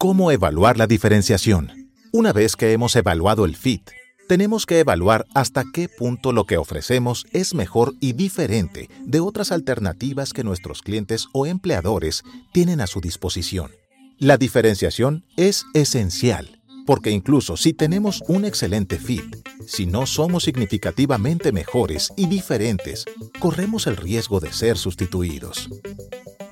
¿Cómo evaluar la diferenciación? Una vez que hemos evaluado el fit, tenemos que evaluar hasta qué punto lo que ofrecemos es mejor y diferente de otras alternativas que nuestros clientes o empleadores tienen a su disposición. La diferenciación es esencial, porque incluso si tenemos un excelente fit, si no somos significativamente mejores y diferentes, corremos el riesgo de ser sustituidos.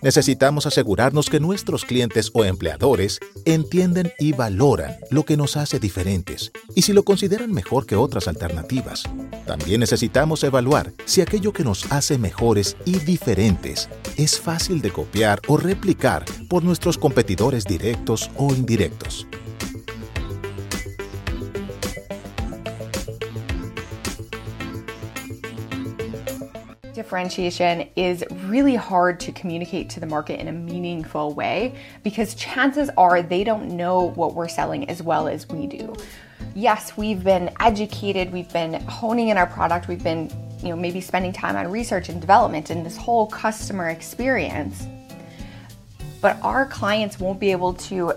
Necesitamos asegurarnos que nuestros clientes o empleadores entienden y valoran lo que nos hace diferentes y si lo consideran mejor que otras alternativas. También necesitamos evaluar si aquello que nos hace mejores y diferentes es fácil de copiar o replicar por nuestros competidores directos o indirectos. Differentiation is really hard to communicate to the market in a meaningful way because chances are they don't know what we're selling as well as we do. Yes, we've been educated, we've been honing in our product, we've been, you know, maybe spending time on research and development and this whole customer experience. But our clients won't be able to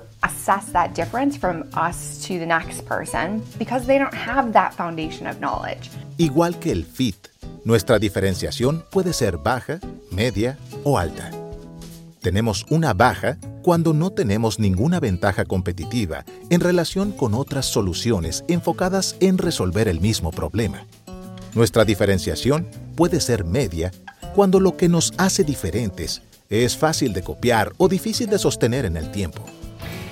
that difference from us to the next person because they don't have that foundation of knowledge. Igual que el fit Nuestra diferenciación puede ser baja, media o alta. Tenemos una baja cuando no tenemos ninguna ventaja competitiva en relación con otras soluciones enfocadas en resolver el mismo problema. Nuestra diferenciación puede ser media cuando lo que nos hace diferentes es fácil de copiar o difícil de sostener en el tiempo.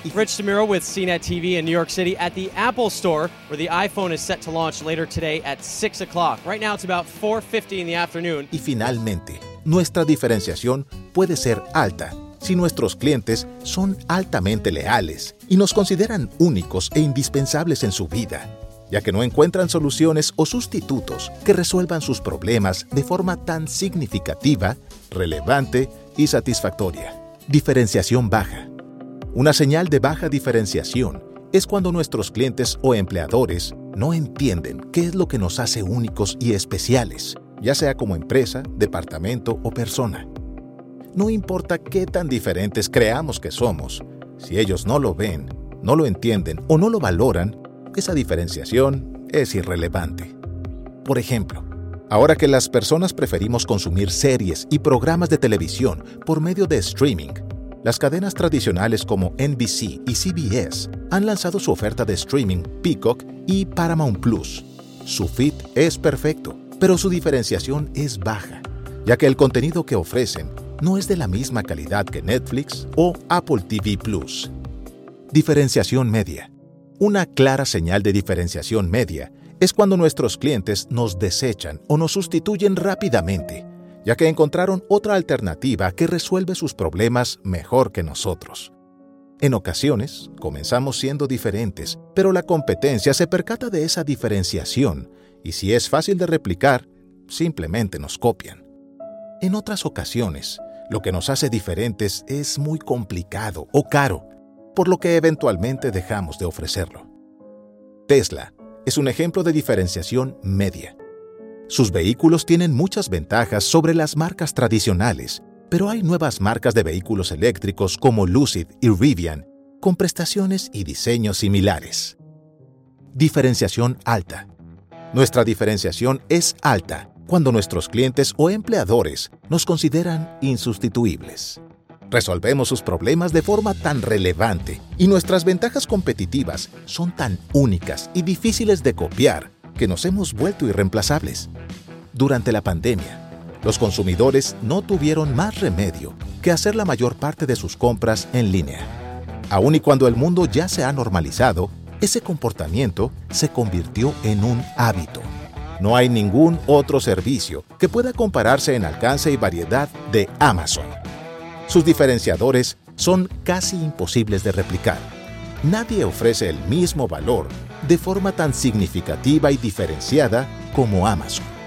Rich Samiro with CNET TV in New York City at the Apple Store, where the iPhone is set to launch later today at 6 o'clock. Right now it's about 4.50 in the afternoon. Y finalmente, nuestra diferenciación puede ser alta si nuestros clientes son altamente leales y nos consideran únicos e indispensables en su vida, ya que no encuentran soluciones o sustitutos que resuelvan sus problemas de forma tan significativa, relevante y satisfactoria. Diferenciación baja una señal de baja diferenciación es cuando nuestros clientes o empleadores no entienden qué es lo que nos hace únicos y especiales, ya sea como empresa, departamento o persona. No importa qué tan diferentes creamos que somos, si ellos no lo ven, no lo entienden o no lo valoran, esa diferenciación es irrelevante. Por ejemplo, ahora que las personas preferimos consumir series y programas de televisión por medio de streaming, las cadenas tradicionales como NBC y CBS han lanzado su oferta de streaming Peacock y Paramount Plus. Su fit es perfecto, pero su diferenciación es baja, ya que el contenido que ofrecen no es de la misma calidad que Netflix o Apple TV Plus. Diferenciación media. Una clara señal de diferenciación media es cuando nuestros clientes nos desechan o nos sustituyen rápidamente ya que encontraron otra alternativa que resuelve sus problemas mejor que nosotros. En ocasiones, comenzamos siendo diferentes, pero la competencia se percata de esa diferenciación y si es fácil de replicar, simplemente nos copian. En otras ocasiones, lo que nos hace diferentes es muy complicado o caro, por lo que eventualmente dejamos de ofrecerlo. Tesla es un ejemplo de diferenciación media. Sus vehículos tienen muchas ventajas sobre las marcas tradicionales, pero hay nuevas marcas de vehículos eléctricos como Lucid y Rivian, con prestaciones y diseños similares. Diferenciación alta. Nuestra diferenciación es alta cuando nuestros clientes o empleadores nos consideran insustituibles. Resolvemos sus problemas de forma tan relevante y nuestras ventajas competitivas son tan únicas y difíciles de copiar que nos hemos vuelto irreemplazables. Durante la pandemia, los consumidores no tuvieron más remedio que hacer la mayor parte de sus compras en línea. Aun y cuando el mundo ya se ha normalizado, ese comportamiento se convirtió en un hábito. No hay ningún otro servicio que pueda compararse en alcance y variedad de Amazon. Sus diferenciadores son casi imposibles de replicar. Nadie ofrece el mismo valor de forma tan significativa y diferenciada como Amazon.